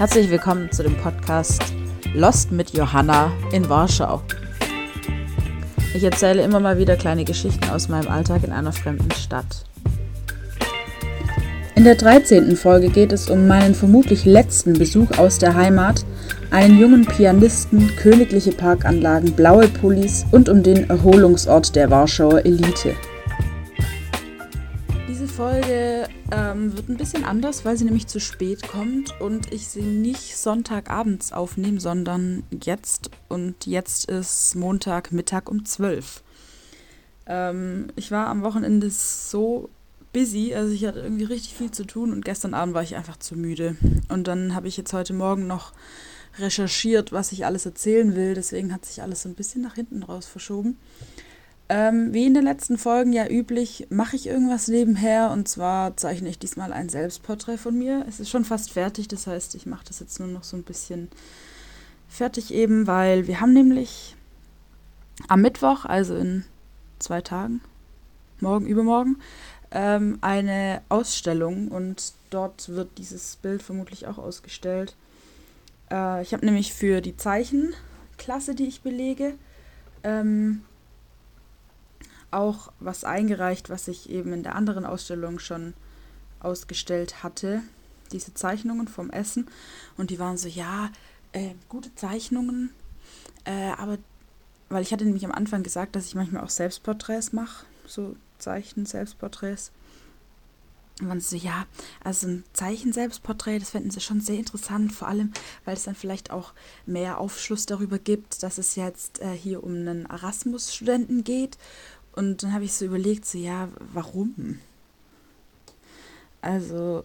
Herzlich willkommen zu dem Podcast Lost mit Johanna in Warschau. Ich erzähle immer mal wieder kleine Geschichten aus meinem Alltag in einer fremden Stadt. In der 13. Folge geht es um meinen vermutlich letzten Besuch aus der Heimat, einen jungen Pianisten, königliche Parkanlagen, blaue Pullis und um den Erholungsort der Warschauer Elite. Diese Folge ähm, wird ein bisschen anders, weil sie nämlich zu spät kommt und ich sie nicht Sonntagabends aufnehme, sondern jetzt. Und jetzt ist Montagmittag um 12. Ähm, ich war am Wochenende so busy, also ich hatte irgendwie richtig viel zu tun und gestern Abend war ich einfach zu müde. Und dann habe ich jetzt heute Morgen noch recherchiert, was ich alles erzählen will. Deswegen hat sich alles so ein bisschen nach hinten raus verschoben. Ähm, wie in den letzten Folgen ja üblich, mache ich irgendwas nebenher und zwar zeichne ich diesmal ein Selbstporträt von mir. Es ist schon fast fertig, das heißt, ich mache das jetzt nur noch so ein bisschen fertig eben, weil wir haben nämlich am Mittwoch, also in zwei Tagen, morgen, übermorgen, ähm, eine Ausstellung und dort wird dieses Bild vermutlich auch ausgestellt. Äh, ich habe nämlich für die Zeichenklasse, die ich belege, ähm, auch was eingereicht, was ich eben in der anderen Ausstellung schon ausgestellt hatte. Diese Zeichnungen vom Essen. Und die waren so, ja, äh, gute Zeichnungen. Äh, aber, weil ich hatte nämlich am Anfang gesagt, dass ich manchmal auch Selbstporträts mache. So Zeichen, Selbstporträts. Und man so, ja, also ein Zeichen-Selbstporträt, das fänden sie schon sehr interessant, vor allem, weil es dann vielleicht auch mehr Aufschluss darüber gibt, dass es jetzt äh, hier um einen Erasmus-Studenten geht und dann habe ich so überlegt, so ja, warum? Also,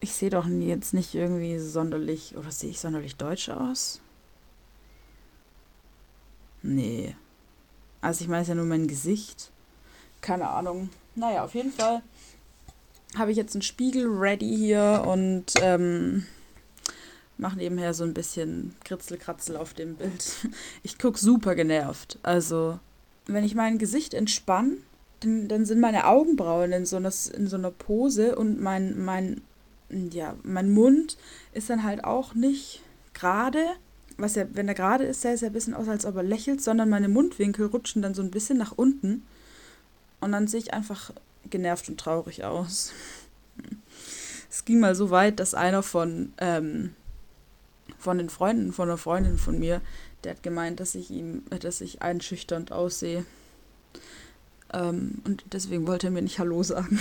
ich sehe doch jetzt nicht irgendwie sonderlich, oder sehe ich sonderlich deutsch aus? Nee. Also ich meine es ja nur mein Gesicht. Keine Ahnung. Naja, auf jeden Fall habe ich jetzt einen Spiegel ready hier und ähm, mache nebenher so ein bisschen Kritzelkratzel auf dem Bild. Ich gucke super genervt. Also wenn ich mein Gesicht entspanne, dann, dann sind meine Augenbrauen in so, einer, in so einer Pose und mein, mein, ja, mein Mund ist dann halt auch nicht gerade. Was ja, wenn er gerade ist, sah es ja ein bisschen aus, als ob er lächelt, sondern meine Mundwinkel rutschen dann so ein bisschen nach unten. Und dann sehe ich einfach genervt und traurig aus. Es ging mal so weit, dass einer von, ähm, von den Freunden von einer Freundin von mir der hat gemeint, dass ich ihm, dass ich einschüchternd aussehe. Ähm, und deswegen wollte er mir nicht Hallo sagen.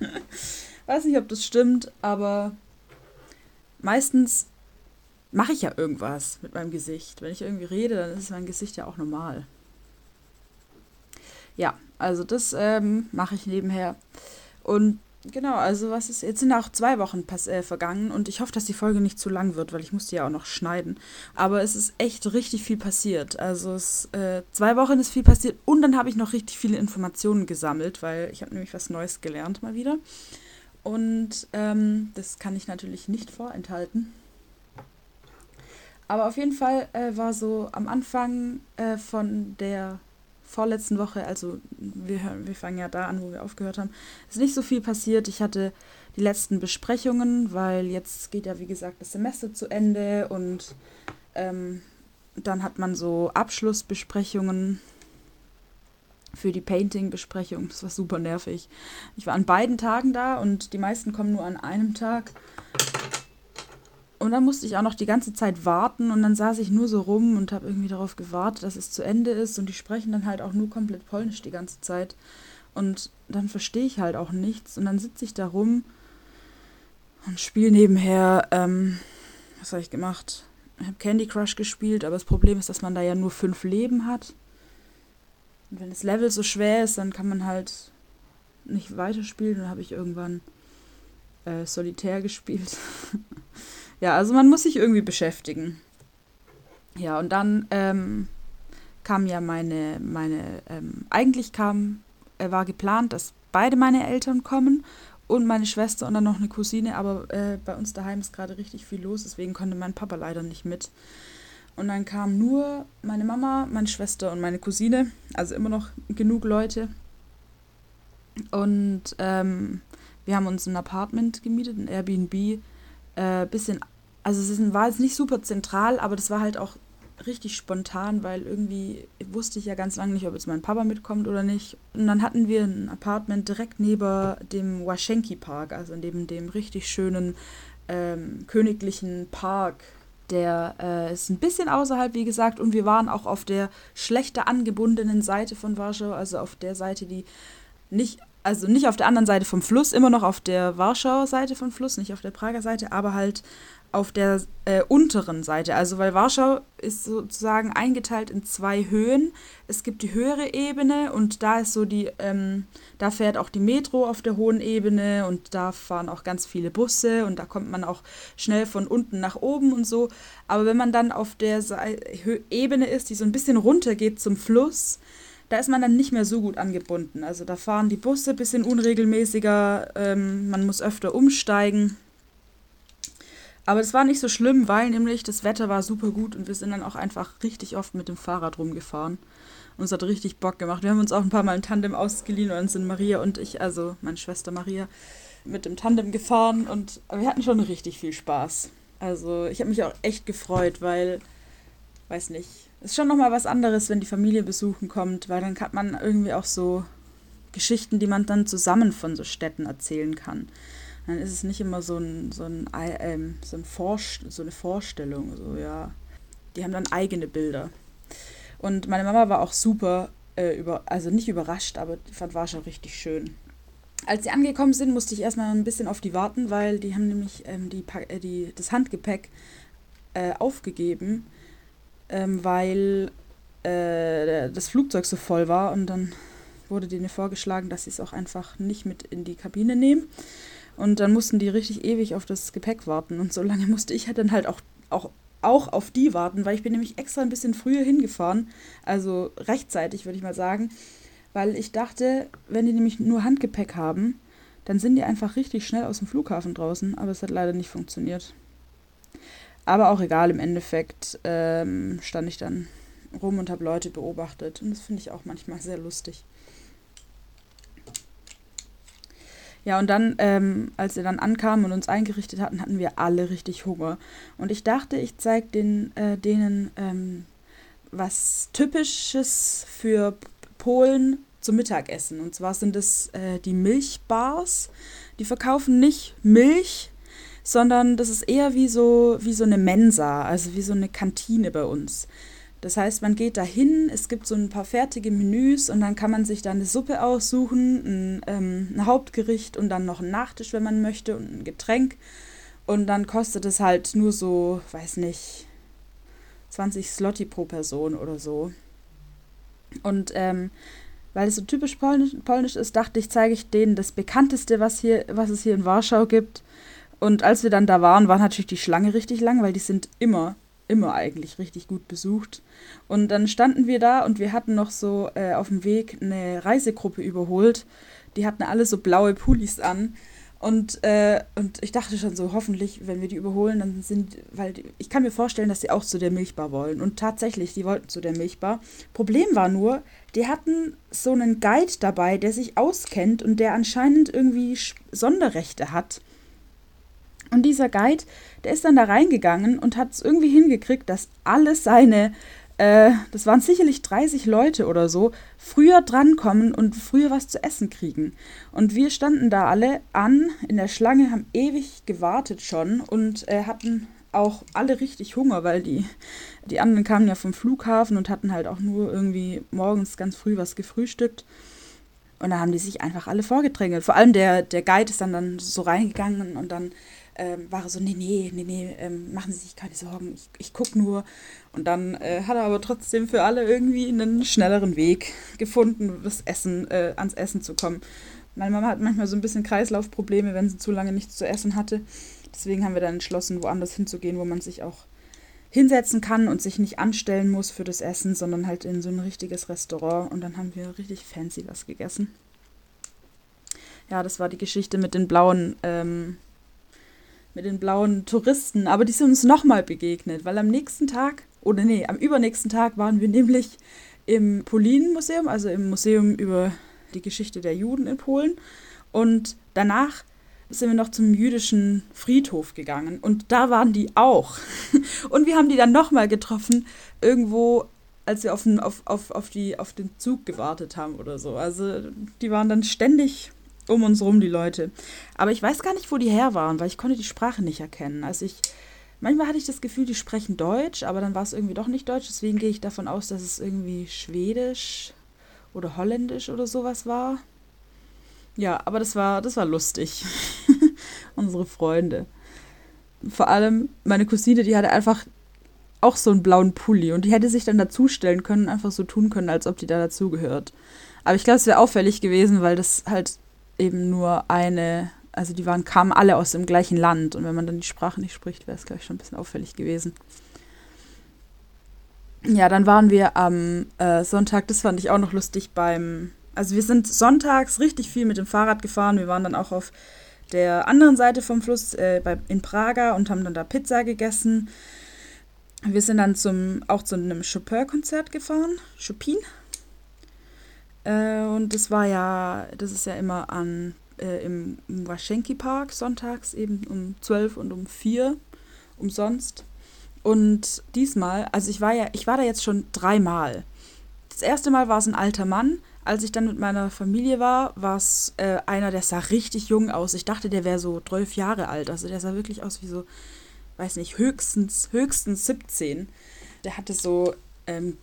Weiß nicht, ob das stimmt, aber meistens mache ich ja irgendwas mit meinem Gesicht. Wenn ich irgendwie rede, dann ist mein Gesicht ja auch normal. Ja, also das ähm, mache ich nebenher. Und Genau, also was ist, jetzt sind auch zwei Wochen pass, äh, vergangen und ich hoffe, dass die Folge nicht zu lang wird, weil ich muss die ja auch noch schneiden. Aber es ist echt richtig viel passiert. Also es, äh, zwei Wochen ist viel passiert und dann habe ich noch richtig viele Informationen gesammelt, weil ich habe nämlich was Neues gelernt mal wieder. Und ähm, das kann ich natürlich nicht vorenthalten. Aber auf jeden Fall äh, war so am Anfang äh, von der vorletzten Woche, also wir, wir fangen ja da an, wo wir aufgehört haben, ist nicht so viel passiert. Ich hatte die letzten Besprechungen, weil jetzt geht ja, wie gesagt, das Semester zu Ende und ähm, dann hat man so Abschlussbesprechungen für die Painting-Besprechung. Das war super nervig. Ich war an beiden Tagen da und die meisten kommen nur an einem Tag. Und dann musste ich auch noch die ganze Zeit warten und dann saß ich nur so rum und habe irgendwie darauf gewartet, dass es zu Ende ist und die sprechen dann halt auch nur komplett Polnisch die ganze Zeit. Und dann verstehe ich halt auch nichts und dann sitze ich da rum und spiele nebenher, ähm, was habe ich gemacht? Ich habe Candy Crush gespielt, aber das Problem ist, dass man da ja nur fünf Leben hat. Und wenn das Level so schwer ist, dann kann man halt nicht weiterspielen. Dann habe ich irgendwann äh, Solitär gespielt. Ja, also man muss sich irgendwie beschäftigen. Ja, und dann ähm, kam ja meine, meine, ähm, eigentlich kam, äh, war geplant, dass beide meine Eltern kommen und meine Schwester und dann noch eine Cousine, aber äh, bei uns daheim ist gerade richtig viel los, deswegen konnte mein Papa leider nicht mit. Und dann kamen nur meine Mama, meine Schwester und meine Cousine, also immer noch genug Leute. Und ähm, wir haben uns ein Apartment gemietet, ein Airbnb, äh, bisschen also es war jetzt nicht super zentral, aber das war halt auch richtig spontan, weil irgendwie wusste ich ja ganz lange nicht, ob jetzt mein Papa mitkommt oder nicht. Und dann hatten wir ein Apartment direkt neben dem Washenki Park, also neben dem richtig schönen ähm, königlichen Park. Der äh, ist ein bisschen außerhalb, wie gesagt, und wir waren auch auf der schlechter angebundenen Seite von Warschau, also auf der Seite, die nicht, also nicht auf der anderen Seite vom Fluss, immer noch auf der Warschauer Seite vom Fluss, nicht auf der Prager Seite, aber halt auf der äh, unteren Seite. Also weil Warschau ist sozusagen eingeteilt in zwei Höhen. Es gibt die höhere Ebene und da ist so die, ähm, da fährt auch die Metro auf der hohen Ebene und da fahren auch ganz viele Busse und da kommt man auch schnell von unten nach oben und so. Aber wenn man dann auf der Se Ebene ist, die so ein bisschen runter geht zum Fluss, da ist man dann nicht mehr so gut angebunden. Also da fahren die Busse ein bisschen unregelmäßiger, ähm, man muss öfter umsteigen. Aber es war nicht so schlimm, weil nämlich das Wetter war super gut und wir sind dann auch einfach richtig oft mit dem Fahrrad rumgefahren. Und es hat richtig Bock gemacht. Wir haben uns auch ein paar Mal ein Tandem ausgeliehen und dann sind Maria und ich, also meine Schwester Maria, mit dem Tandem gefahren und wir hatten schon richtig viel Spaß. Also ich habe mich auch echt gefreut, weil, weiß nicht, ist schon nochmal was anderes, wenn die Familie besuchen kommt, weil dann hat man irgendwie auch so Geschichten, die man dann zusammen von so Städten erzählen kann dann ist es nicht immer so, ein, so, ein, ähm, so, ein Vorst so eine Vorstellung. So, ja. Die haben dann eigene Bilder. Und meine Mama war auch super, äh, über, also nicht überrascht, aber die fand Warschau richtig schön. Als sie angekommen sind, musste ich erstmal ein bisschen auf die warten, weil die haben nämlich ähm, die, äh, die, das Handgepäck äh, aufgegeben, ähm, weil äh, das Flugzeug so voll war und dann wurde denen vorgeschlagen, dass sie es auch einfach nicht mit in die Kabine nehmen. Und dann mussten die richtig ewig auf das Gepäck warten. Und so lange musste ich halt dann halt auch, auch, auch auf die warten, weil ich bin nämlich extra ein bisschen früher hingefahren. Also rechtzeitig, würde ich mal sagen. Weil ich dachte, wenn die nämlich nur Handgepäck haben, dann sind die einfach richtig schnell aus dem Flughafen draußen. Aber es hat leider nicht funktioniert. Aber auch egal, im Endeffekt ähm, stand ich dann rum und habe Leute beobachtet. Und das finde ich auch manchmal sehr lustig. Ja, und dann, ähm, als wir dann ankamen und uns eingerichtet hatten, hatten wir alle richtig Hunger. Und ich dachte, ich zeige den, äh, denen ähm, was Typisches für Polen zum Mittagessen. Und zwar sind es äh, die Milchbars. Die verkaufen nicht Milch, sondern das ist eher wie so, wie so eine Mensa, also wie so eine Kantine bei uns. Das heißt, man geht dahin, es gibt so ein paar fertige Menüs und dann kann man sich da eine Suppe aussuchen, ein, ähm, ein Hauptgericht und dann noch einen Nachtisch, wenn man möchte und ein Getränk. Und dann kostet es halt nur so, weiß nicht, 20 Slotti pro Person oder so. Und ähm, weil es so typisch polnisch, polnisch ist, dachte ich, zeige ich denen das bekannteste, was, hier, was es hier in Warschau gibt. Und als wir dann da waren, war natürlich die Schlange richtig lang, weil die sind immer immer eigentlich richtig gut besucht. Und dann standen wir da und wir hatten noch so äh, auf dem Weg eine Reisegruppe überholt. Die hatten alle so blaue Pullis an. Und, äh, und ich dachte schon so, hoffentlich, wenn wir die überholen, dann sind, weil die, ich kann mir vorstellen, dass sie auch zu der Milchbar wollen. Und tatsächlich, die wollten zu der Milchbar. Problem war nur, die hatten so einen Guide dabei, der sich auskennt und der anscheinend irgendwie Sonderrechte hat. Und dieser Guide, der ist dann da reingegangen und hat es irgendwie hingekriegt, dass alle seine, äh, das waren sicherlich 30 Leute oder so, früher drankommen und früher was zu essen kriegen. Und wir standen da alle an in der Schlange, haben ewig gewartet schon und äh, hatten auch alle richtig Hunger, weil die, die anderen kamen ja vom Flughafen und hatten halt auch nur irgendwie morgens ganz früh was gefrühstückt. Und da haben die sich einfach alle vorgedrängelt. Vor allem der, der Guide ist dann, dann so reingegangen und dann ähm, war er so, nee, nee, nee, nee, ähm, machen Sie sich keine Sorgen, ich, ich gucke nur. Und dann äh, hat er aber trotzdem für alle irgendwie einen schnelleren Weg gefunden, das Essen, äh, ans Essen zu kommen. Meine Mama hat manchmal so ein bisschen Kreislaufprobleme, wenn sie zu lange nichts zu essen hatte. Deswegen haben wir dann entschlossen, woanders hinzugehen, wo man sich auch hinsetzen kann und sich nicht anstellen muss für das Essen, sondern halt in so ein richtiges Restaurant. Und dann haben wir richtig fancy was gegessen. Ja, das war die Geschichte mit den blauen ähm, mit den blauen Touristen, aber die sind uns nochmal begegnet, weil am nächsten Tag, oder nee, am übernächsten Tag waren wir nämlich im Polin-Museum, also im Museum über die Geschichte der Juden in Polen. Und danach sind wir noch zum jüdischen Friedhof gegangen und da waren die auch. Und wir haben die dann nochmal getroffen, irgendwo, als wir auf den, auf, auf, auf, die, auf den Zug gewartet haben oder so. Also die waren dann ständig um uns rum, die Leute. Aber ich weiß gar nicht, wo die her waren, weil ich konnte die Sprache nicht erkennen. Also ich, manchmal hatte ich das Gefühl, die sprechen Deutsch, aber dann war es irgendwie doch nicht Deutsch. Deswegen gehe ich davon aus, dass es irgendwie Schwedisch oder Holländisch oder sowas war. Ja, aber das war, das war lustig. Unsere Freunde. Vor allem meine Cousine, die hatte einfach auch so einen blauen Pulli und die hätte sich dann dazustellen können, einfach so tun können, als ob die da dazugehört. Aber ich glaube, es wäre auffällig gewesen, weil das halt eben nur eine, also die waren, kamen alle aus dem gleichen Land und wenn man dann die Sprache nicht spricht, wäre es, glaube ich, schon ein bisschen auffällig gewesen. Ja, dann waren wir am äh, Sonntag, das fand ich auch noch lustig beim also wir sind sonntags richtig viel mit dem Fahrrad gefahren. Wir waren dann auch auf der anderen Seite vom Fluss äh, bei, in Praga und haben dann da Pizza gegessen. Wir sind dann zum, auch zu einem Chopin-Konzert gefahren, Chopin. Äh, und das war ja, das ist ja immer an, äh, im, Waschenki Park sonntags eben um 12 und um 4 umsonst. Und diesmal, also ich war ja, ich war da jetzt schon dreimal. Das erste Mal war es ein alter Mann, als ich dann mit meiner Familie war, war es äh, einer, der sah richtig jung aus. Ich dachte, der wäre so 12 Jahre alt. Also der sah wirklich aus wie so, weiß nicht, höchstens, höchstens 17. Der hatte so ähm,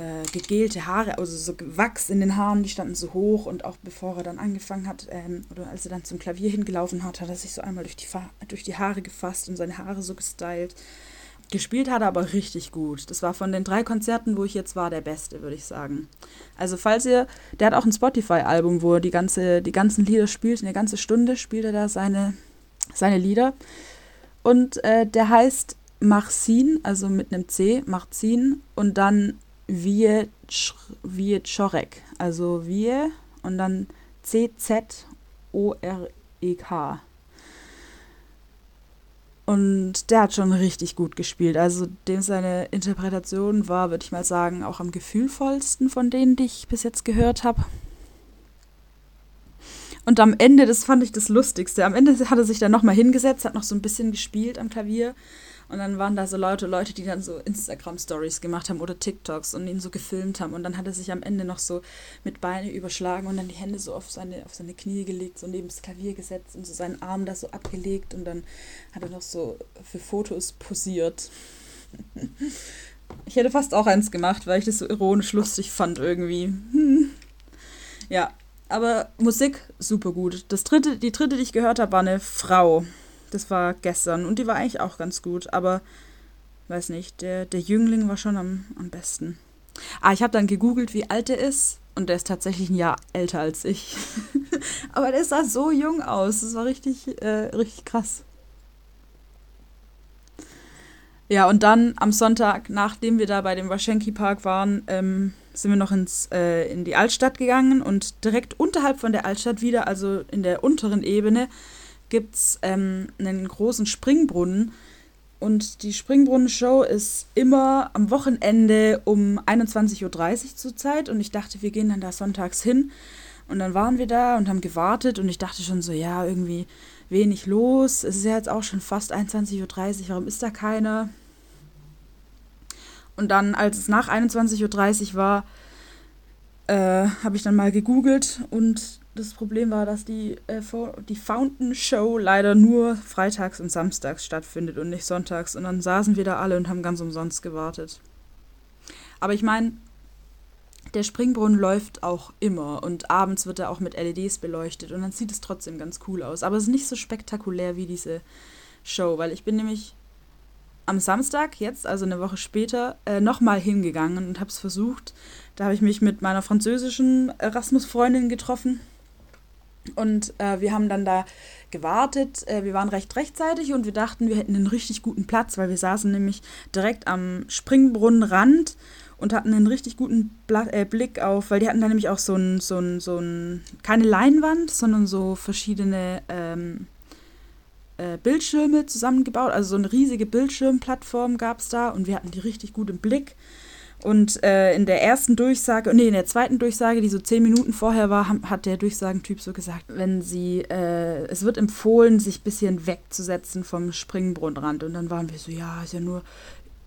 äh, gegelte Haare, also so Wachs in den Haaren, die standen so hoch und auch bevor er dann angefangen hat, ähm, oder als er dann zum Klavier hingelaufen hat, hat er sich so einmal durch die, durch die Haare gefasst und seine Haare so gestylt. Gespielt hat er aber richtig gut. Das war von den drei Konzerten, wo ich jetzt war, der beste, würde ich sagen. Also falls ihr, der hat auch ein Spotify-Album, wo er die, ganze, die ganzen Lieder spielt, eine ganze Stunde spielt er da seine, seine Lieder. Und äh, der heißt Marcin, also mit einem C, Marcin, und dann Wie Chorek, also Wie und dann C-Z-O-R-E-K. Und der hat schon richtig gut gespielt. Also dem seine Interpretation war, würde ich mal sagen, auch am gefühlvollsten von denen, die ich bis jetzt gehört habe. Und am Ende, das fand ich das Lustigste, am Ende hat er sich dann nochmal hingesetzt, hat noch so ein bisschen gespielt am Klavier und dann waren da so Leute, Leute, die dann so Instagram-Stories gemacht haben oder TikToks und ihn so gefilmt haben. Und dann hat er sich am Ende noch so mit Beine überschlagen und dann die Hände so auf seine, auf seine Knie gelegt, so neben das Klavier gesetzt und so seinen Arm da so abgelegt. Und dann hat er noch so für Fotos posiert. Ich hätte fast auch eins gemacht, weil ich das so ironisch lustig fand irgendwie. Ja, aber Musik super gut. Das dritte, die dritte, die ich gehört habe, war eine Frau. Das war gestern und die war eigentlich auch ganz gut, aber weiß nicht, der, der Jüngling war schon am, am besten. Ah, ich habe dann gegoogelt, wie alt er ist und der ist tatsächlich ein Jahr älter als ich. aber der sah so jung aus, das war richtig, äh, richtig krass. Ja, und dann am Sonntag, nachdem wir da bei dem Waschenki Park waren, ähm, sind wir noch ins, äh, in die Altstadt gegangen und direkt unterhalb von der Altstadt wieder, also in der unteren Ebene, gibt es ähm, einen großen Springbrunnen. Und die Springbrunnen-Show ist immer am Wochenende um 21.30 Uhr zurzeit. Und ich dachte, wir gehen dann da sonntags hin. Und dann waren wir da und haben gewartet. Und ich dachte schon so, ja, irgendwie wenig los. Es ist ja jetzt auch schon fast 21.30 Uhr. Warum ist da keiner? Und dann, als es nach 21.30 Uhr war, äh, habe ich dann mal gegoogelt und das Problem war, dass die, äh, die Fountain Show leider nur freitags und samstags stattfindet und nicht sonntags. Und dann saßen wir da alle und haben ganz umsonst gewartet. Aber ich meine, der Springbrunnen läuft auch immer und abends wird er auch mit LEDs beleuchtet und dann sieht es trotzdem ganz cool aus. Aber es ist nicht so spektakulär wie diese Show, weil ich bin nämlich am Samstag, jetzt, also eine Woche später, äh, nochmal hingegangen und habe es versucht. Da habe ich mich mit meiner französischen Erasmus-Freundin getroffen und äh, wir haben dann da gewartet. Äh, wir waren recht rechtzeitig und wir dachten, wir hätten einen richtig guten Platz, weil wir saßen nämlich direkt am Springbrunnenrand und hatten einen richtig guten Bla äh, Blick auf, weil die hatten da nämlich auch so ein, so ein, so ein, keine Leinwand, sondern so verschiedene ähm, äh, Bildschirme zusammengebaut. Also so eine riesige Bildschirmplattform gab es da und wir hatten die richtig gut im Blick. Und äh, in der ersten Durchsage, nee, in der zweiten Durchsage, die so zehn Minuten vorher war, hat der Durchsagentyp so gesagt, wenn sie, äh, es wird empfohlen, sich ein bisschen wegzusetzen vom Springbrunnenrand. Und dann waren wir so, ja, ist ja nur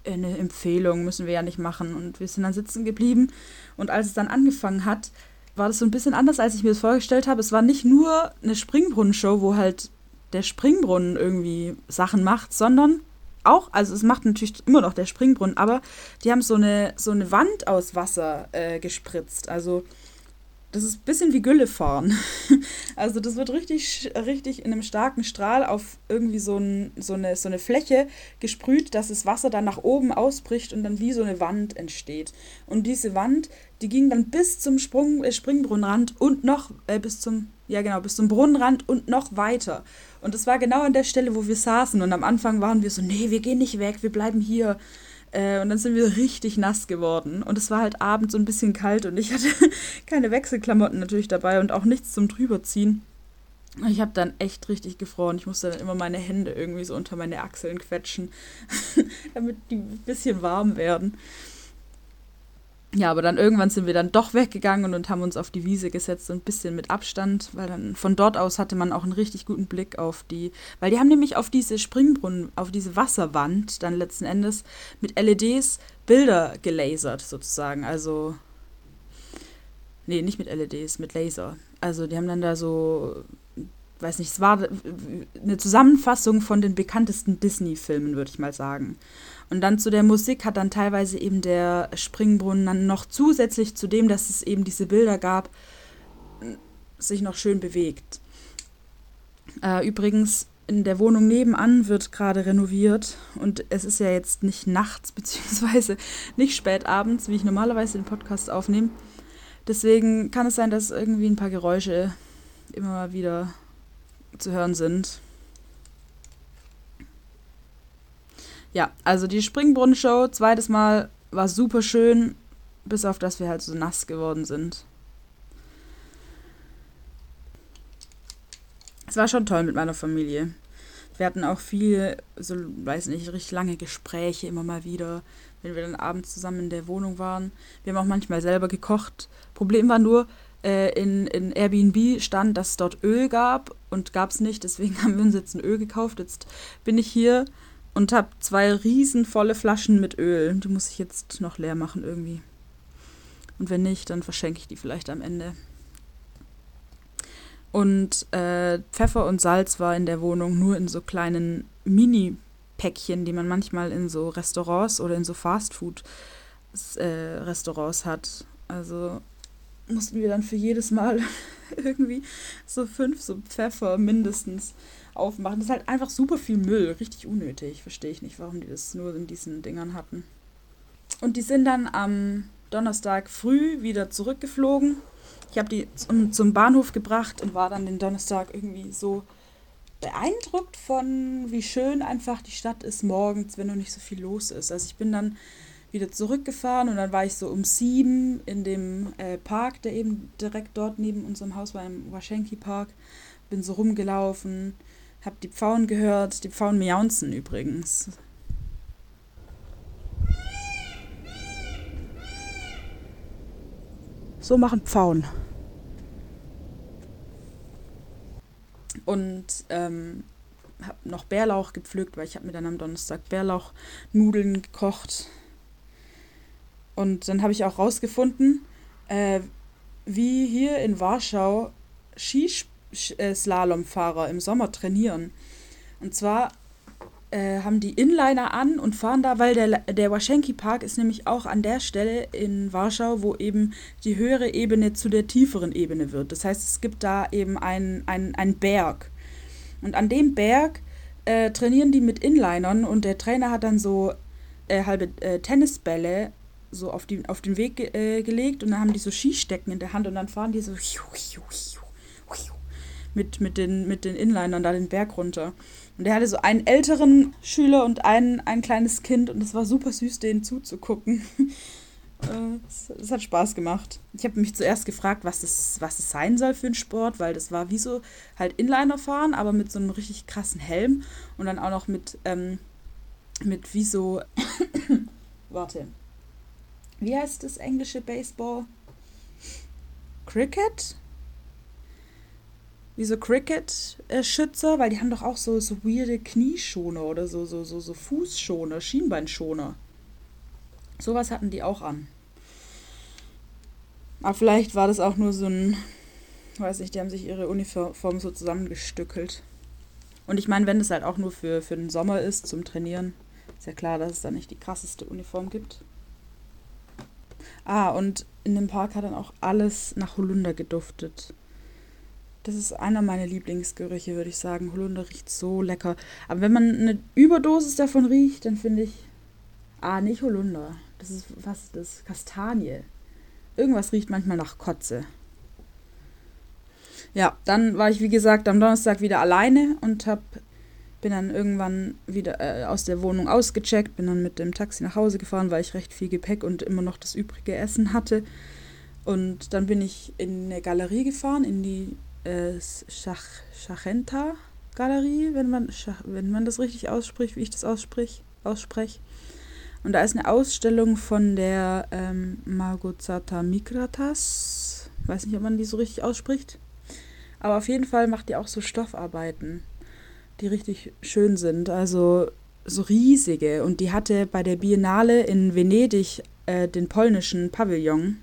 eine Empfehlung, müssen wir ja nicht machen. Und wir sind dann sitzen geblieben. Und als es dann angefangen hat, war das so ein bisschen anders, als ich mir das vorgestellt habe. Es war nicht nur eine Springbrunnenshow, wo halt der Springbrunnen irgendwie Sachen macht, sondern auch, also es macht natürlich immer noch der Springbrunnen, aber die haben so eine, so eine Wand aus Wasser äh, gespritzt. Also das ist ein bisschen wie Gülle fahren. also das wird richtig, richtig in einem starken Strahl auf irgendwie so, ein, so, eine, so eine Fläche gesprüht, dass das Wasser dann nach oben ausbricht und dann wie so eine Wand entsteht. Und diese Wand, die ging dann bis zum Sprung, äh, Springbrunnenrand und noch äh, bis zum, ja genau, bis zum Brunnenrand und noch weiter. Und das war genau an der Stelle, wo wir saßen. Und am Anfang waren wir so, nee, wir gehen nicht weg, wir bleiben hier. Äh, und dann sind wir richtig nass geworden. Und es war halt abends so ein bisschen kalt und ich hatte keine Wechselklamotten natürlich dabei und auch nichts zum drüberziehen. Ich habe dann echt richtig gefroren. Ich musste dann immer meine Hände irgendwie so unter meine Achseln quetschen, damit die ein bisschen warm werden. Ja, aber dann irgendwann sind wir dann doch weggegangen und haben uns auf die Wiese gesetzt, so ein bisschen mit Abstand, weil dann von dort aus hatte man auch einen richtig guten Blick auf die, weil die haben nämlich auf diese Springbrunnen, auf diese Wasserwand dann letzten Endes mit LEDs Bilder gelasert sozusagen. Also, nee, nicht mit LEDs, mit Laser. Also die haben dann da so, weiß nicht, es war eine Zusammenfassung von den bekanntesten Disney-Filmen, würde ich mal sagen. Und dann zu der Musik hat dann teilweise eben der Springbrunnen dann noch zusätzlich zu dem, dass es eben diese Bilder gab, sich noch schön bewegt. Äh, übrigens, in der Wohnung nebenan wird gerade renoviert und es ist ja jetzt nicht nachts beziehungsweise nicht spät abends, wie ich normalerweise den Podcast aufnehme. Deswegen kann es sein, dass irgendwie ein paar Geräusche immer mal wieder zu hören sind. Ja, also die Springbrunnen-Show, zweites Mal, war super schön, bis auf dass wir halt so nass geworden sind. Es war schon toll mit meiner Familie. Wir hatten auch viel, so, weiß nicht, richtig lange Gespräche immer mal wieder, wenn wir dann abends zusammen in der Wohnung waren. Wir haben auch manchmal selber gekocht. Problem war nur, äh, in, in Airbnb stand, dass es dort Öl gab und gab es nicht. Deswegen haben wir uns jetzt ein Öl gekauft. Jetzt bin ich hier und habe zwei riesenvolle Flaschen mit Öl. Die muss ich jetzt noch leer machen irgendwie. Und wenn nicht, dann verschenke ich die vielleicht am Ende. Und äh, Pfeffer und Salz war in der Wohnung nur in so kleinen Mini-Päckchen, die man manchmal in so Restaurants oder in so Fastfood-Restaurants äh, hat. Also mussten wir dann für jedes Mal irgendwie so fünf so Pfeffer mindestens aufmachen. Das ist halt einfach super viel Müll, richtig unnötig. Verstehe ich nicht, warum die das nur in diesen Dingern hatten. Und die sind dann am Donnerstag früh wieder zurückgeflogen. Ich habe die zum, zum Bahnhof gebracht und war dann den Donnerstag irgendwie so beeindruckt von, wie schön einfach die Stadt ist morgens, wenn noch nicht so viel los ist. Also ich bin dann wieder zurückgefahren und dann war ich so um sieben in dem äh, Park, der eben direkt dort neben unserem Haus war, im Waschenki Park. Bin so rumgelaufen, hab die Pfauen gehört, die Pfauen miaunzen übrigens. So machen Pfauen. Und ähm, habe noch Bärlauch gepflückt, weil ich habe mir dann am Donnerstag Bärlauchnudeln gekocht. Und dann habe ich auch rausgefunden, äh, wie hier in Warschau Skispringen Slalomfahrer im Sommer trainieren. Und zwar äh, haben die Inliner an und fahren da, weil der, der Waschenki Park ist nämlich auch an der Stelle in Warschau, wo eben die höhere Ebene zu der tieferen Ebene wird. Das heißt, es gibt da eben einen ein Berg. Und an dem Berg äh, trainieren die mit Inlinern und der Trainer hat dann so äh, halbe äh, Tennisbälle so auf, die, auf den Weg äh, gelegt und dann haben die so Skistecken in der Hand und dann fahren die so mit, mit, den, mit den Inlinern da den Berg runter. Und er hatte so einen älteren Schüler und ein, ein kleines Kind und es war super süß, denen zuzugucken. Es äh, hat Spaß gemacht. Ich habe mich zuerst gefragt, was es, was es sein soll für ein Sport, weil das war wie so halt Inliner fahren, aber mit so einem richtig krassen Helm und dann auch noch mit, ähm, mit wie so, warte, wie heißt das englische Baseball? Cricket? Wie so Cricket-Schützer, weil die haben doch auch so, so weirde Knieschoner oder so, so, so, so Fußschoner, Schienbeinschoner. Sowas hatten die auch an. Aber vielleicht war das auch nur so ein, weiß nicht, die haben sich ihre Uniform so zusammengestückelt. Und ich meine, wenn es halt auch nur für, für den Sommer ist, zum Trainieren, ist ja klar, dass es da nicht die krasseste Uniform gibt. Ah, und in dem Park hat dann auch alles nach Holunder geduftet. Das ist einer meiner Lieblingsgerüche, würde ich sagen. Holunder riecht so lecker. Aber wenn man eine Überdosis davon riecht, dann finde ich. Ah, nicht Holunder. Das ist was ist das? Kastanie. Irgendwas riecht manchmal nach Kotze. Ja, dann war ich, wie gesagt, am Donnerstag wieder alleine und hab, bin dann irgendwann wieder äh, aus der Wohnung ausgecheckt, bin dann mit dem Taxi nach Hause gefahren, weil ich recht viel Gepäck und immer noch das übrige Essen hatte. Und dann bin ich in eine Galerie gefahren, in die äh, Schach, Schachenta Galerie, wenn man, wenn man das richtig ausspricht, wie ich das ausspreche. aussprech. Und da ist eine Ausstellung von der ähm, Margozata Mikratas. Weiß nicht, ob man die so richtig ausspricht. Aber auf jeden Fall macht die auch so Stoffarbeiten, die richtig schön sind. Also so riesige. Und die hatte bei der Biennale in Venedig äh, den polnischen Pavillon.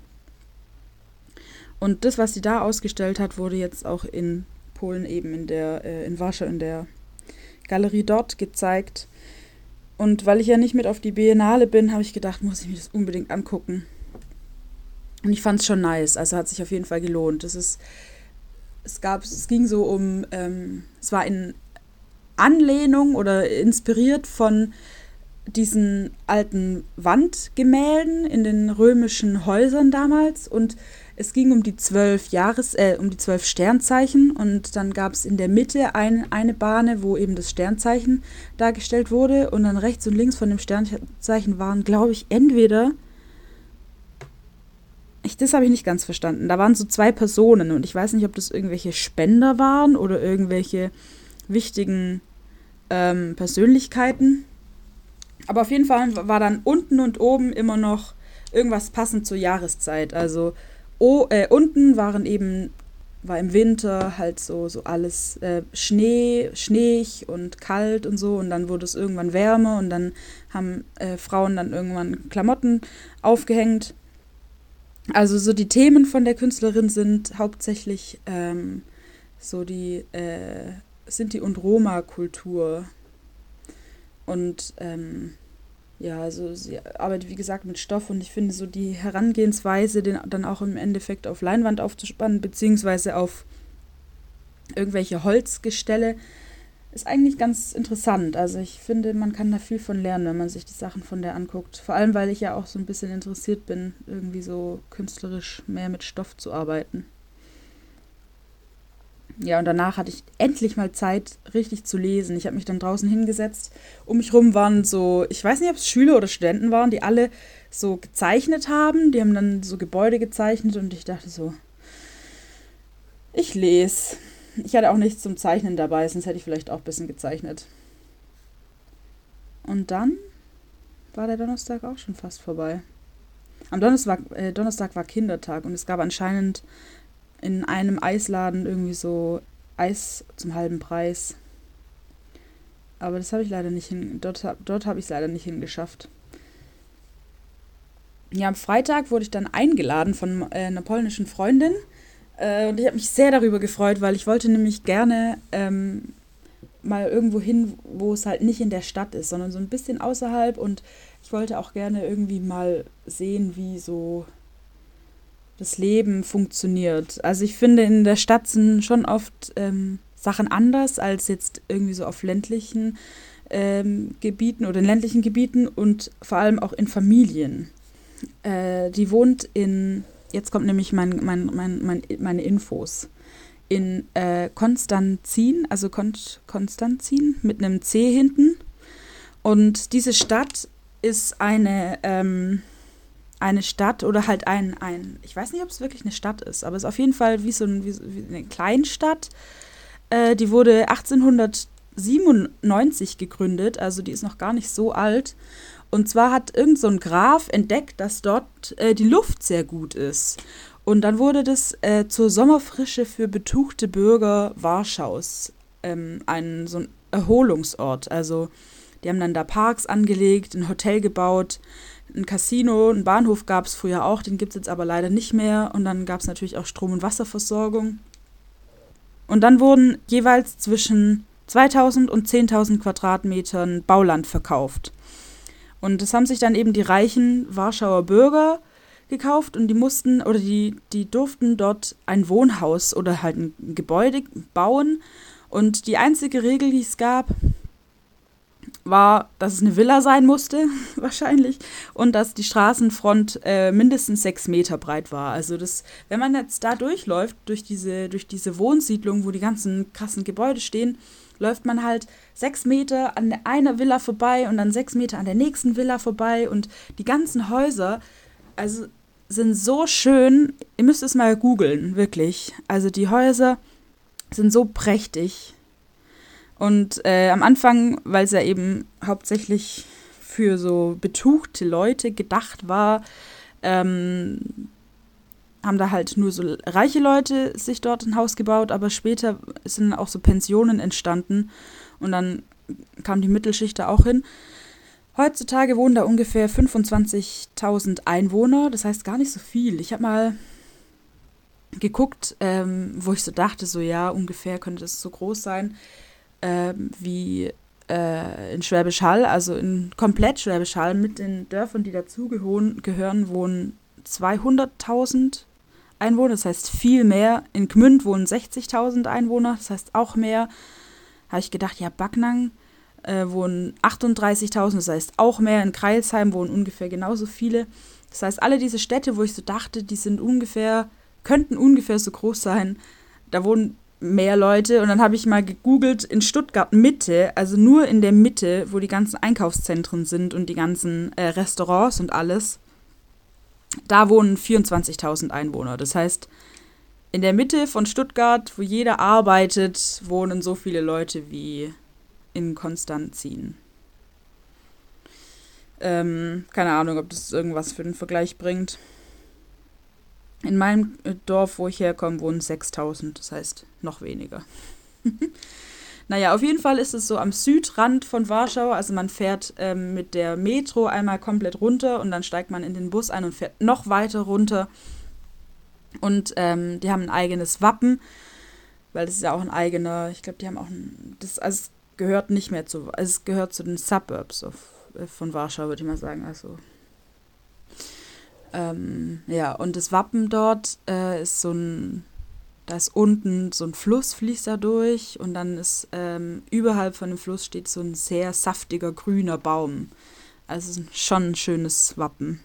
Und das, was sie da ausgestellt hat, wurde jetzt auch in Polen eben in der, äh, in Warschau in der Galerie dort gezeigt. Und weil ich ja nicht mit auf die Biennale bin, habe ich gedacht, muss ich mir das unbedingt angucken. Und ich fand es schon nice. Also hat sich auf jeden Fall gelohnt. Es ist es gab, es ging so um, ähm, es war in Anlehnung oder inspiriert von diesen alten Wandgemälden in den römischen Häusern damals und es ging um die zwölf Jahres, äh, um die zwölf Sternzeichen und dann gab es in der Mitte ein, eine Bahne, wo eben das Sternzeichen dargestellt wurde und dann rechts und links von dem Sternzeichen waren, glaube ich, entweder ich, das habe ich nicht ganz verstanden. Da waren so zwei Personen und ich weiß nicht, ob das irgendwelche Spender waren oder irgendwelche wichtigen ähm, Persönlichkeiten. Aber auf jeden Fall war dann unten und oben immer noch irgendwas passend zur Jahreszeit. Also oh, äh, unten waren eben, war im Winter halt so, so alles äh, Schnee, schneeig und kalt und so. Und dann wurde es irgendwann wärmer und dann haben äh, Frauen dann irgendwann Klamotten aufgehängt also so die Themen von der Künstlerin sind hauptsächlich ähm, so die äh, Sinti- und Roma-Kultur. Und ähm, ja, also sie arbeitet wie gesagt mit Stoff und ich finde so die Herangehensweise, den dann auch im Endeffekt auf Leinwand aufzuspannen, beziehungsweise auf irgendwelche Holzgestelle, ist eigentlich ganz interessant. Also ich finde, man kann da viel von lernen, wenn man sich die Sachen von der anguckt. Vor allem, weil ich ja auch so ein bisschen interessiert bin, irgendwie so künstlerisch mehr mit Stoff zu arbeiten. Ja, und danach hatte ich endlich mal Zeit, richtig zu lesen. Ich habe mich dann draußen hingesetzt. Um mich rum waren so, ich weiß nicht, ob es Schüler oder Studenten waren, die alle so gezeichnet haben. Die haben dann so Gebäude gezeichnet und ich dachte so, ich lese. Ich hatte auch nichts zum Zeichnen dabei, sonst hätte ich vielleicht auch ein bisschen gezeichnet. Und dann war der Donnerstag auch schon fast vorbei. Am Donnerstag, äh, Donnerstag war Kindertag und es gab anscheinend in einem Eisladen irgendwie so Eis zum halben Preis. Aber das habe ich leider nicht hin. Dort, dort habe ich es leider nicht hingeschafft. Ja, am Freitag wurde ich dann eingeladen von äh, einer polnischen Freundin äh, und ich habe mich sehr darüber gefreut, weil ich wollte nämlich gerne ähm, mal irgendwo hin, wo es halt nicht in der Stadt ist, sondern so ein bisschen außerhalb. Und ich wollte auch gerne irgendwie mal sehen, wie so das Leben funktioniert. Also ich finde, in der Stadt sind schon oft ähm, Sachen anders als jetzt irgendwie so auf ländlichen ähm, Gebieten oder in ländlichen Gebieten und vor allem auch in Familien. Äh, die wohnt in jetzt kommt nämlich mein, mein, mein, mein meine Infos. In äh, Konstanzin, also Kon Konstanzin mit einem C hinten. Und diese Stadt ist eine, ähm, eine Stadt oder halt ein, ein, ich weiß nicht, ob es wirklich eine Stadt ist, aber es ist auf jeden Fall wie so, ein, wie, wie eine Kleinstadt. Äh, die wurde 1897 gegründet, also die ist noch gar nicht so alt. Und zwar hat irgend so ein Graf entdeckt, dass dort äh, die Luft sehr gut ist. Und dann wurde das äh, zur Sommerfrische für betuchte Bürger Warschaus ähm, ein so ein Erholungsort. Also die haben dann da Parks angelegt, ein Hotel gebaut, ein Casino, ein Bahnhof gab es früher auch, den gibt es jetzt aber leider nicht mehr. Und dann gab es natürlich auch Strom- und Wasserversorgung. Und dann wurden jeweils zwischen 2000 und 10.000 Quadratmetern Bauland verkauft. Und das haben sich dann eben die reichen Warschauer Bürger gekauft und die mussten oder die, die durften dort ein Wohnhaus oder halt ein Gebäude bauen. Und die einzige Regel, die es gab, war, dass es eine Villa sein musste, wahrscheinlich, und dass die Straßenfront äh, mindestens sechs Meter breit war. Also das, wenn man jetzt da durchläuft, durch diese, durch diese Wohnsiedlung, wo die ganzen krassen Gebäude stehen, läuft man halt sechs Meter an einer Villa vorbei und dann sechs Meter an der nächsten Villa vorbei und die ganzen Häuser, also sind so schön, ihr müsst es mal googeln, wirklich. Also die Häuser sind so prächtig. Und äh, am Anfang, weil es ja eben hauptsächlich für so betuchte Leute gedacht war, ähm, haben da halt nur so reiche Leute sich dort ein Haus gebaut, aber später sind auch so Pensionen entstanden und dann kam die Mittelschicht da auch hin. Heutzutage wohnen da ungefähr 25.000 Einwohner, das heißt gar nicht so viel. Ich habe mal geguckt, ähm, wo ich so dachte, so ja, ungefähr könnte es so groß sein äh, wie äh, in Schwäbisch Hall, also in komplett Schwäbisch Hall mit den Dörfern, die dazugehören, wohnen 200.000 Einwohner, das heißt viel mehr. In Gmünd wohnen 60.000 Einwohner, das heißt auch mehr. Habe ich gedacht, ja, Backnang äh, wohnen 38.000, das heißt auch mehr. In Kreilsheim wohnen ungefähr genauso viele. Das heißt, alle diese Städte, wo ich so dachte, die sind ungefähr, könnten ungefähr so groß sein, da wohnen mehr Leute und dann habe ich mal gegoogelt in Stuttgart Mitte, also nur in der Mitte, wo die ganzen Einkaufszentren sind und die ganzen äh, Restaurants und alles. Da wohnen 24.000 Einwohner. Das heißt, in der Mitte von Stuttgart, wo jeder arbeitet, wohnen so viele Leute wie in Konstanzin. Ähm, keine Ahnung, ob das irgendwas für den Vergleich bringt. In meinem äh, Dorf, wo ich herkomme, wohnen 6000, das heißt noch weniger. naja, auf jeden Fall ist es so am Südrand von Warschau. Also man fährt ähm, mit der Metro einmal komplett runter und dann steigt man in den Bus ein und fährt noch weiter runter. Und ähm, die haben ein eigenes Wappen, weil das ist ja auch ein eigener, ich glaube, die haben auch ein, das also gehört nicht mehr zu, also es gehört zu den Suburbs of, äh, von Warschau, würde ich mal sagen. Also ähm, ja, und das Wappen dort äh, ist so ein, da ist unten so ein Fluss, fließt da durch und dann ist ähm, überhalb von dem Fluss steht so ein sehr saftiger grüner Baum. Also schon ein schönes Wappen.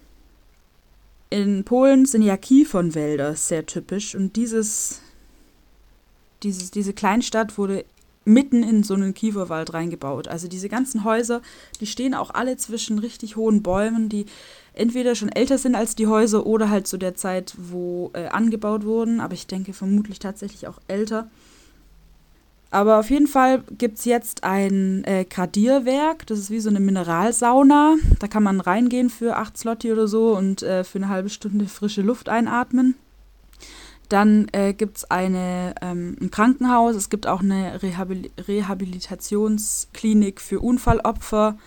In Polen sind ja Kiefernwälder sehr typisch und dieses, dieses, diese Kleinstadt wurde mitten in so einen Kieferwald reingebaut. Also diese ganzen Häuser, die stehen auch alle zwischen richtig hohen Bäumen, die entweder schon älter sind als die Häuser oder halt zu der Zeit, wo äh, angebaut wurden. Aber ich denke vermutlich tatsächlich auch älter. Aber auf jeden Fall gibt es jetzt ein äh, Gradierwerk. Das ist wie so eine Mineralsauna. Da kann man reingehen für 8 Slotti oder so und äh, für eine halbe Stunde frische Luft einatmen. Dann äh, gibt es ähm, ein Krankenhaus, es gibt auch eine Rehabil Rehabilitationsklinik für Unfallopfer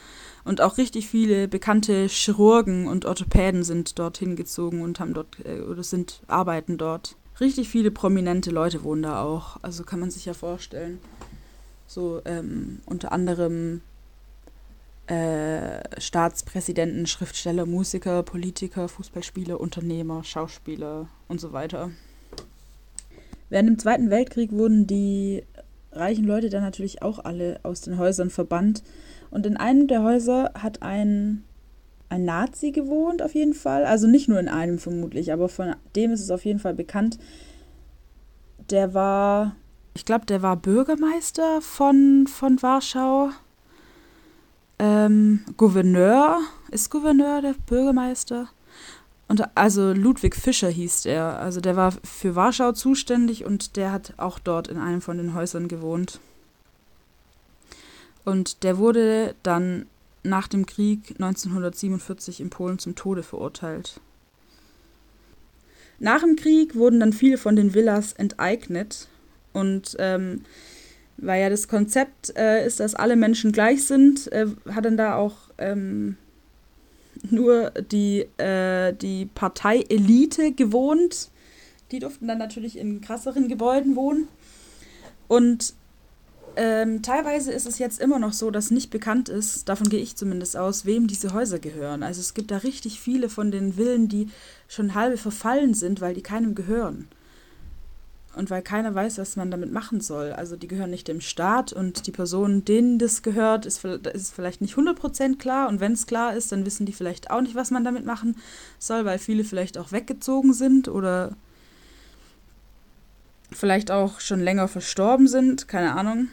und auch richtig viele bekannte Chirurgen und Orthopäden sind dorthin gezogen und haben dort äh, oder sind arbeiten dort. Richtig viele prominente Leute wohnen da auch, also kann man sich ja vorstellen. So ähm, unter anderem äh, Staatspräsidenten, Schriftsteller, Musiker, Politiker, Fußballspieler, Unternehmer, Schauspieler und so weiter. Während dem Zweiten Weltkrieg wurden die reichen Leute dann natürlich auch alle aus den Häusern verbannt. Und in einem der Häuser hat ein, ein Nazi gewohnt, auf jeden Fall. Also nicht nur in einem vermutlich, aber von dem ist es auf jeden Fall bekannt. Der war, ich glaube, der war Bürgermeister von, von Warschau. Ähm, Gouverneur. Ist Gouverneur der Bürgermeister? Und also Ludwig Fischer hieß er. Also der war für Warschau zuständig und der hat auch dort in einem von den Häusern gewohnt. Und der wurde dann nach dem Krieg 1947 in Polen zum Tode verurteilt. Nach dem Krieg wurden dann viele von den Villas enteignet und ähm, weil ja das Konzept äh, ist, dass alle Menschen gleich sind, äh, hat dann da auch ähm, nur die, äh, die Parteielite gewohnt. Die durften dann natürlich in krasseren Gebäuden wohnen. Und ähm, teilweise ist es jetzt immer noch so, dass nicht bekannt ist, davon gehe ich zumindest aus, wem diese Häuser gehören. Also es gibt da richtig viele von den Villen, die schon halbe verfallen sind, weil die keinem gehören. Und weil keiner weiß, was man damit machen soll. Also die gehören nicht dem Staat und die Person, denen das gehört, ist, ist vielleicht nicht 100% klar. Und wenn es klar ist, dann wissen die vielleicht auch nicht, was man damit machen soll, weil viele vielleicht auch weggezogen sind oder vielleicht auch schon länger verstorben sind, keine Ahnung.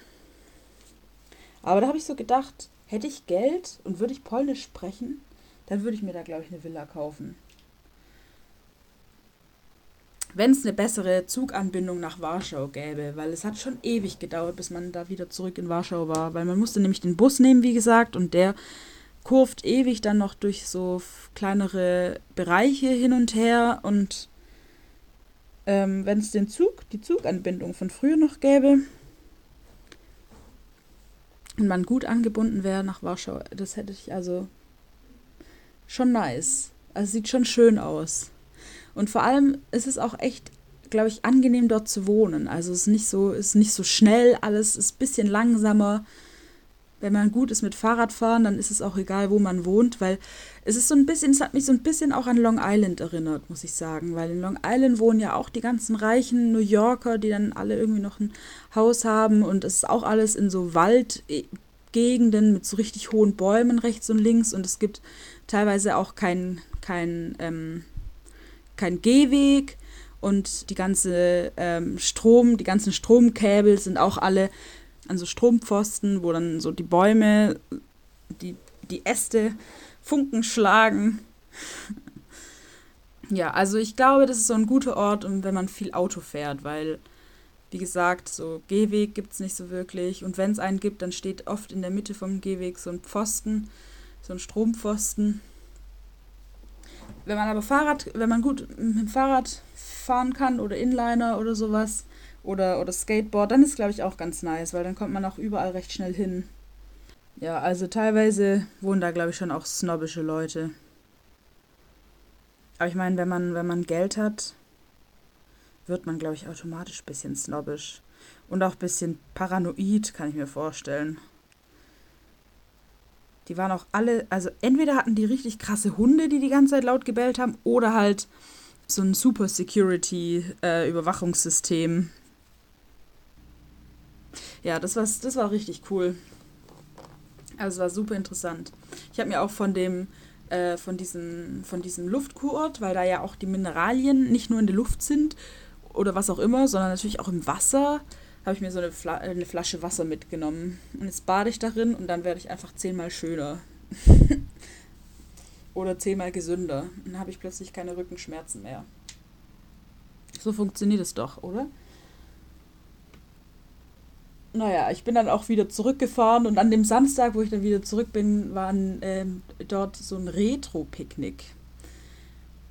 Aber da habe ich so gedacht, hätte ich Geld und würde ich Polnisch sprechen, dann würde ich mir da, glaube ich, eine Villa kaufen. Wenn es eine bessere Zuganbindung nach Warschau gäbe, weil es hat schon ewig gedauert, bis man da wieder zurück in Warschau war, weil man musste nämlich den Bus nehmen, wie gesagt, und der kurft ewig dann noch durch so kleinere Bereiche hin und her und ähm, wenn es den Zug, die Zuganbindung von früher noch gäbe, und man gut angebunden wäre nach Warschau, das hätte ich also schon nice. Also sieht schon schön aus. Und vor allem ist es auch echt, glaube ich, angenehm dort zu wohnen. Also es ist nicht so, ist nicht so schnell, alles ist ein bisschen langsamer. Wenn man gut ist mit Fahrradfahren, dann ist es auch egal, wo man wohnt, weil es ist so ein bisschen, es hat mich so ein bisschen auch an Long Island erinnert, muss ich sagen, weil in Long Island wohnen ja auch die ganzen reichen New Yorker, die dann alle irgendwie noch ein Haus haben. Und es ist auch alles in so Waldgegenden mit so richtig hohen Bäumen rechts und links. Und es gibt teilweise auch kein, kein, ähm, kein Gehweg und die ganze ähm, Strom, die ganzen Stromkäbel sind auch alle an so Strompfosten, wo dann so die Bäume, die, die Äste Funken schlagen. ja, also ich glaube, das ist so ein guter Ort, wenn man viel Auto fährt, weil, wie gesagt, so Gehweg gibt es nicht so wirklich. Und wenn es einen gibt, dann steht oft in der Mitte vom Gehweg so ein Pfosten, so ein Strompfosten. Wenn man aber Fahrrad, wenn man gut mit dem Fahrrad fahren kann oder Inliner oder sowas, oder, oder Skateboard, dann ist glaube ich auch ganz nice, weil dann kommt man auch überall recht schnell hin. Ja, also teilweise wohnen da glaube ich schon auch snobbische Leute. Aber ich meine, wenn man, wenn man Geld hat, wird man glaube ich automatisch ein bisschen snobbisch. Und auch ein bisschen paranoid, kann ich mir vorstellen. Die waren auch alle, also entweder hatten die richtig krasse Hunde, die die ganze Zeit laut gebellt haben, oder halt so ein Super Security äh, Überwachungssystem, ja, das war, das war richtig cool. Also es war super interessant. Ich habe mir auch von dem äh, von diesem von diesem Luftkurort, weil da ja auch die Mineralien nicht nur in der Luft sind oder was auch immer, sondern natürlich auch im Wasser, habe ich mir so eine, Fla eine Flasche Wasser mitgenommen. Und jetzt bade ich darin und dann werde ich einfach zehnmal schöner. oder zehnmal gesünder. Dann habe ich plötzlich keine Rückenschmerzen mehr. So funktioniert es doch, oder? naja, ich bin dann auch wieder zurückgefahren und an dem Samstag, wo ich dann wieder zurück bin, war ähm, dort so ein Retro-Picknick.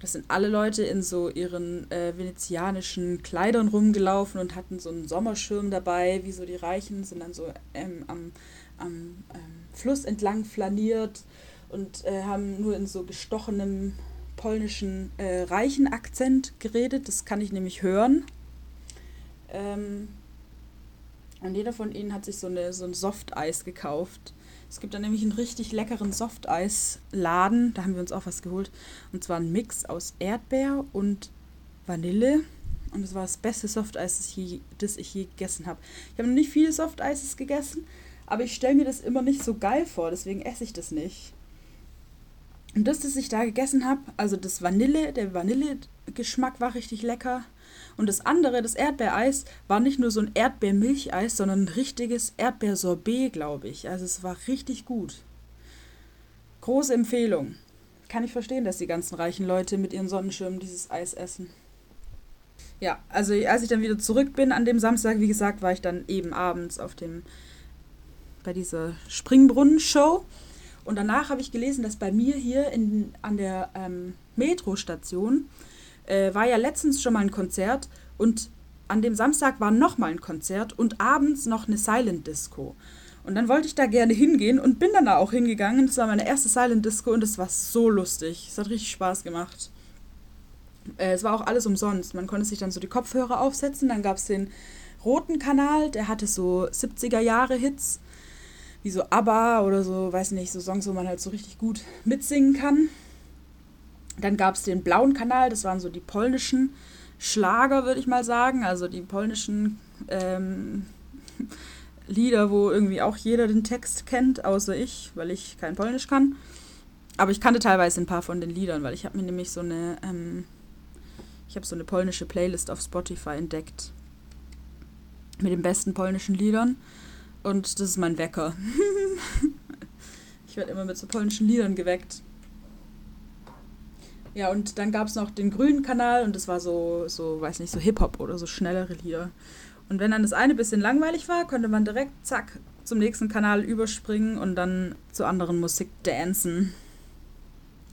Das sind alle Leute in so ihren äh, venezianischen Kleidern rumgelaufen und hatten so einen Sommerschirm dabei, wie so die Reichen, sind dann so ähm, am, am ähm, Fluss entlang flaniert und äh, haben nur in so gestochenem polnischen äh, reichen Akzent geredet. Das kann ich nämlich hören. Ähm, und jeder von ihnen hat sich so, eine, so ein Softeis gekauft. Es gibt da nämlich einen richtig leckeren Softeis-Laden. Da haben wir uns auch was geholt. Und zwar ein Mix aus Erdbeer und Vanille. Und das war das beste Softeis, das ich je, das ich je gegessen habe. Ich habe noch nicht viele Softeises gegessen, aber ich stelle mir das immer nicht so geil vor. Deswegen esse ich das nicht. Und das, das ich da gegessen habe, also das Vanille, der Vanillegeschmack war richtig lecker. Und das andere, das Erdbeereis, war nicht nur so ein Erdbeermilcheis, sondern ein richtiges Erdbeersorbet, glaube ich. Also es war richtig gut. Große Empfehlung. Kann ich verstehen, dass die ganzen reichen Leute mit ihren Sonnenschirmen dieses Eis essen. Ja, also als ich dann wieder zurück bin an dem Samstag, wie gesagt, war ich dann eben abends auf dem bei dieser Springbrunnen-Show. Und danach habe ich gelesen, dass bei mir hier in, an der ähm, Metrostation äh, war ja letztens schon mal ein Konzert und an dem Samstag war noch mal ein Konzert und abends noch eine Silent Disco. Und dann wollte ich da gerne hingehen und bin dann da auch hingegangen. Das war meine erste Silent Disco und es war so lustig. Es hat richtig Spaß gemacht. Äh, es war auch alles umsonst. Man konnte sich dann so die Kopfhörer aufsetzen. Dann gab es den roten Kanal, der hatte so 70er Jahre Hits, wie so ABBA oder so, weiß nicht, so Songs, wo man halt so richtig gut mitsingen kann. Dann gab es den blauen Kanal, das waren so die polnischen Schlager, würde ich mal sagen. Also die polnischen ähm, Lieder, wo irgendwie auch jeder den Text kennt, außer ich, weil ich kein Polnisch kann. Aber ich kannte teilweise ein paar von den Liedern, weil ich habe mir nämlich so eine, ähm, ich habe so eine polnische Playlist auf Spotify entdeckt mit den besten polnischen Liedern und das ist mein Wecker. ich werde immer mit so polnischen Liedern geweckt. Ja, und dann gab es noch den grünen Kanal und das war so, so, weiß nicht, so Hip-Hop oder so schnellere Lieder. Und wenn dann das eine bisschen langweilig war, konnte man direkt, zack, zum nächsten Kanal überspringen und dann zu anderen Musik dancen.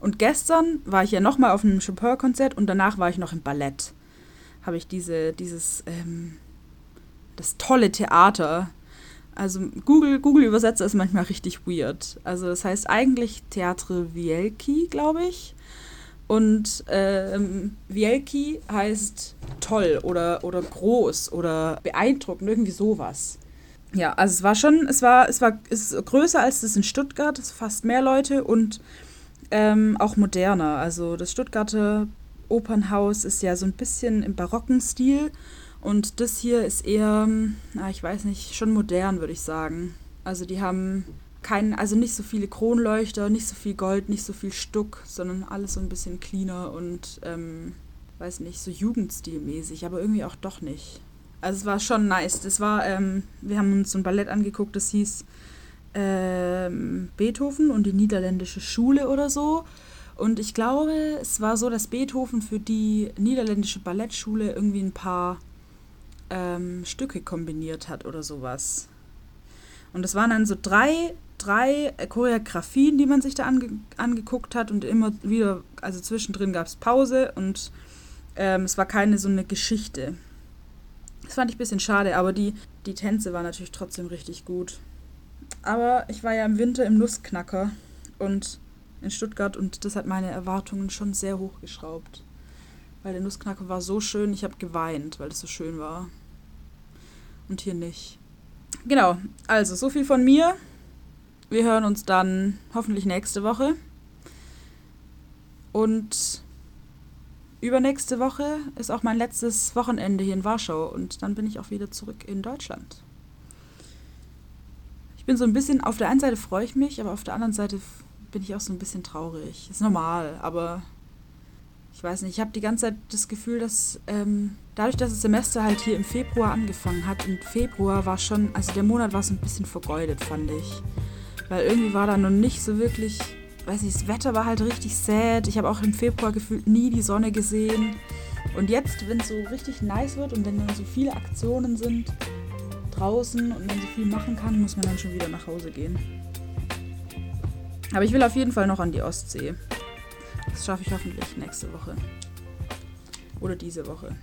Und gestern war ich ja nochmal auf einem Chopin-Konzert und danach war ich noch im Ballett. Habe ich diese, dieses, ähm, das tolle Theater. Also Google, Google Übersetzer ist manchmal richtig weird. Also das heißt eigentlich Theatre Wielki, glaube ich. Und ähm, Wielki heißt toll oder, oder groß oder beeindruckend, irgendwie sowas. Ja, also es war schon, es war, es war ist größer als das in Stuttgart, es fast mehr Leute und ähm, auch moderner. Also das Stuttgarter Opernhaus ist ja so ein bisschen im barocken Stil und das hier ist eher, na, ich weiß nicht, schon modern, würde ich sagen. Also die haben kein, also nicht so viele Kronleuchter, nicht so viel Gold, nicht so viel Stuck, sondern alles so ein bisschen cleaner und ähm, weiß nicht, so Jugendstilmäßig, aber irgendwie auch doch nicht. Also es war schon nice. Das war, ähm, wir haben uns so ein Ballett angeguckt, das hieß ähm, Beethoven und die niederländische Schule oder so. Und ich glaube, es war so, dass Beethoven für die niederländische Ballettschule irgendwie ein paar ähm, Stücke kombiniert hat oder sowas. Und es waren dann so drei drei Choreografien, die man sich da ange angeguckt hat und immer wieder, also zwischendrin gab es Pause und ähm, es war keine so eine Geschichte. Das fand ich ein bisschen schade, aber die, die Tänze waren natürlich trotzdem richtig gut. Aber ich war ja im Winter im Nussknacker und in Stuttgart und das hat meine Erwartungen schon sehr hochgeschraubt. Weil der Nussknacker war so schön, ich habe geweint, weil es so schön war. Und hier nicht. Genau, also so viel von mir. Wir hören uns dann hoffentlich nächste Woche. Und übernächste Woche ist auch mein letztes Wochenende hier in Warschau und dann bin ich auch wieder zurück in Deutschland. Ich bin so ein bisschen, auf der einen Seite freue ich mich, aber auf der anderen Seite bin ich auch so ein bisschen traurig. Ist normal, aber ich weiß nicht, ich habe die ganze Zeit das Gefühl, dass ähm, dadurch, dass das Semester halt hier im Februar angefangen hat, im Februar war schon, also der Monat war so ein bisschen vergeudet, fand ich. Weil irgendwie war da noch nicht so wirklich, weiß nicht, das Wetter war halt richtig sad. Ich habe auch im Februar gefühlt nie die Sonne gesehen. Und jetzt, wenn es so richtig nice wird und wenn dann so viele Aktionen sind draußen und man so viel machen kann, muss man dann schon wieder nach Hause gehen. Aber ich will auf jeden Fall noch an die Ostsee. Das schaffe ich hoffentlich nächste Woche. Oder diese Woche.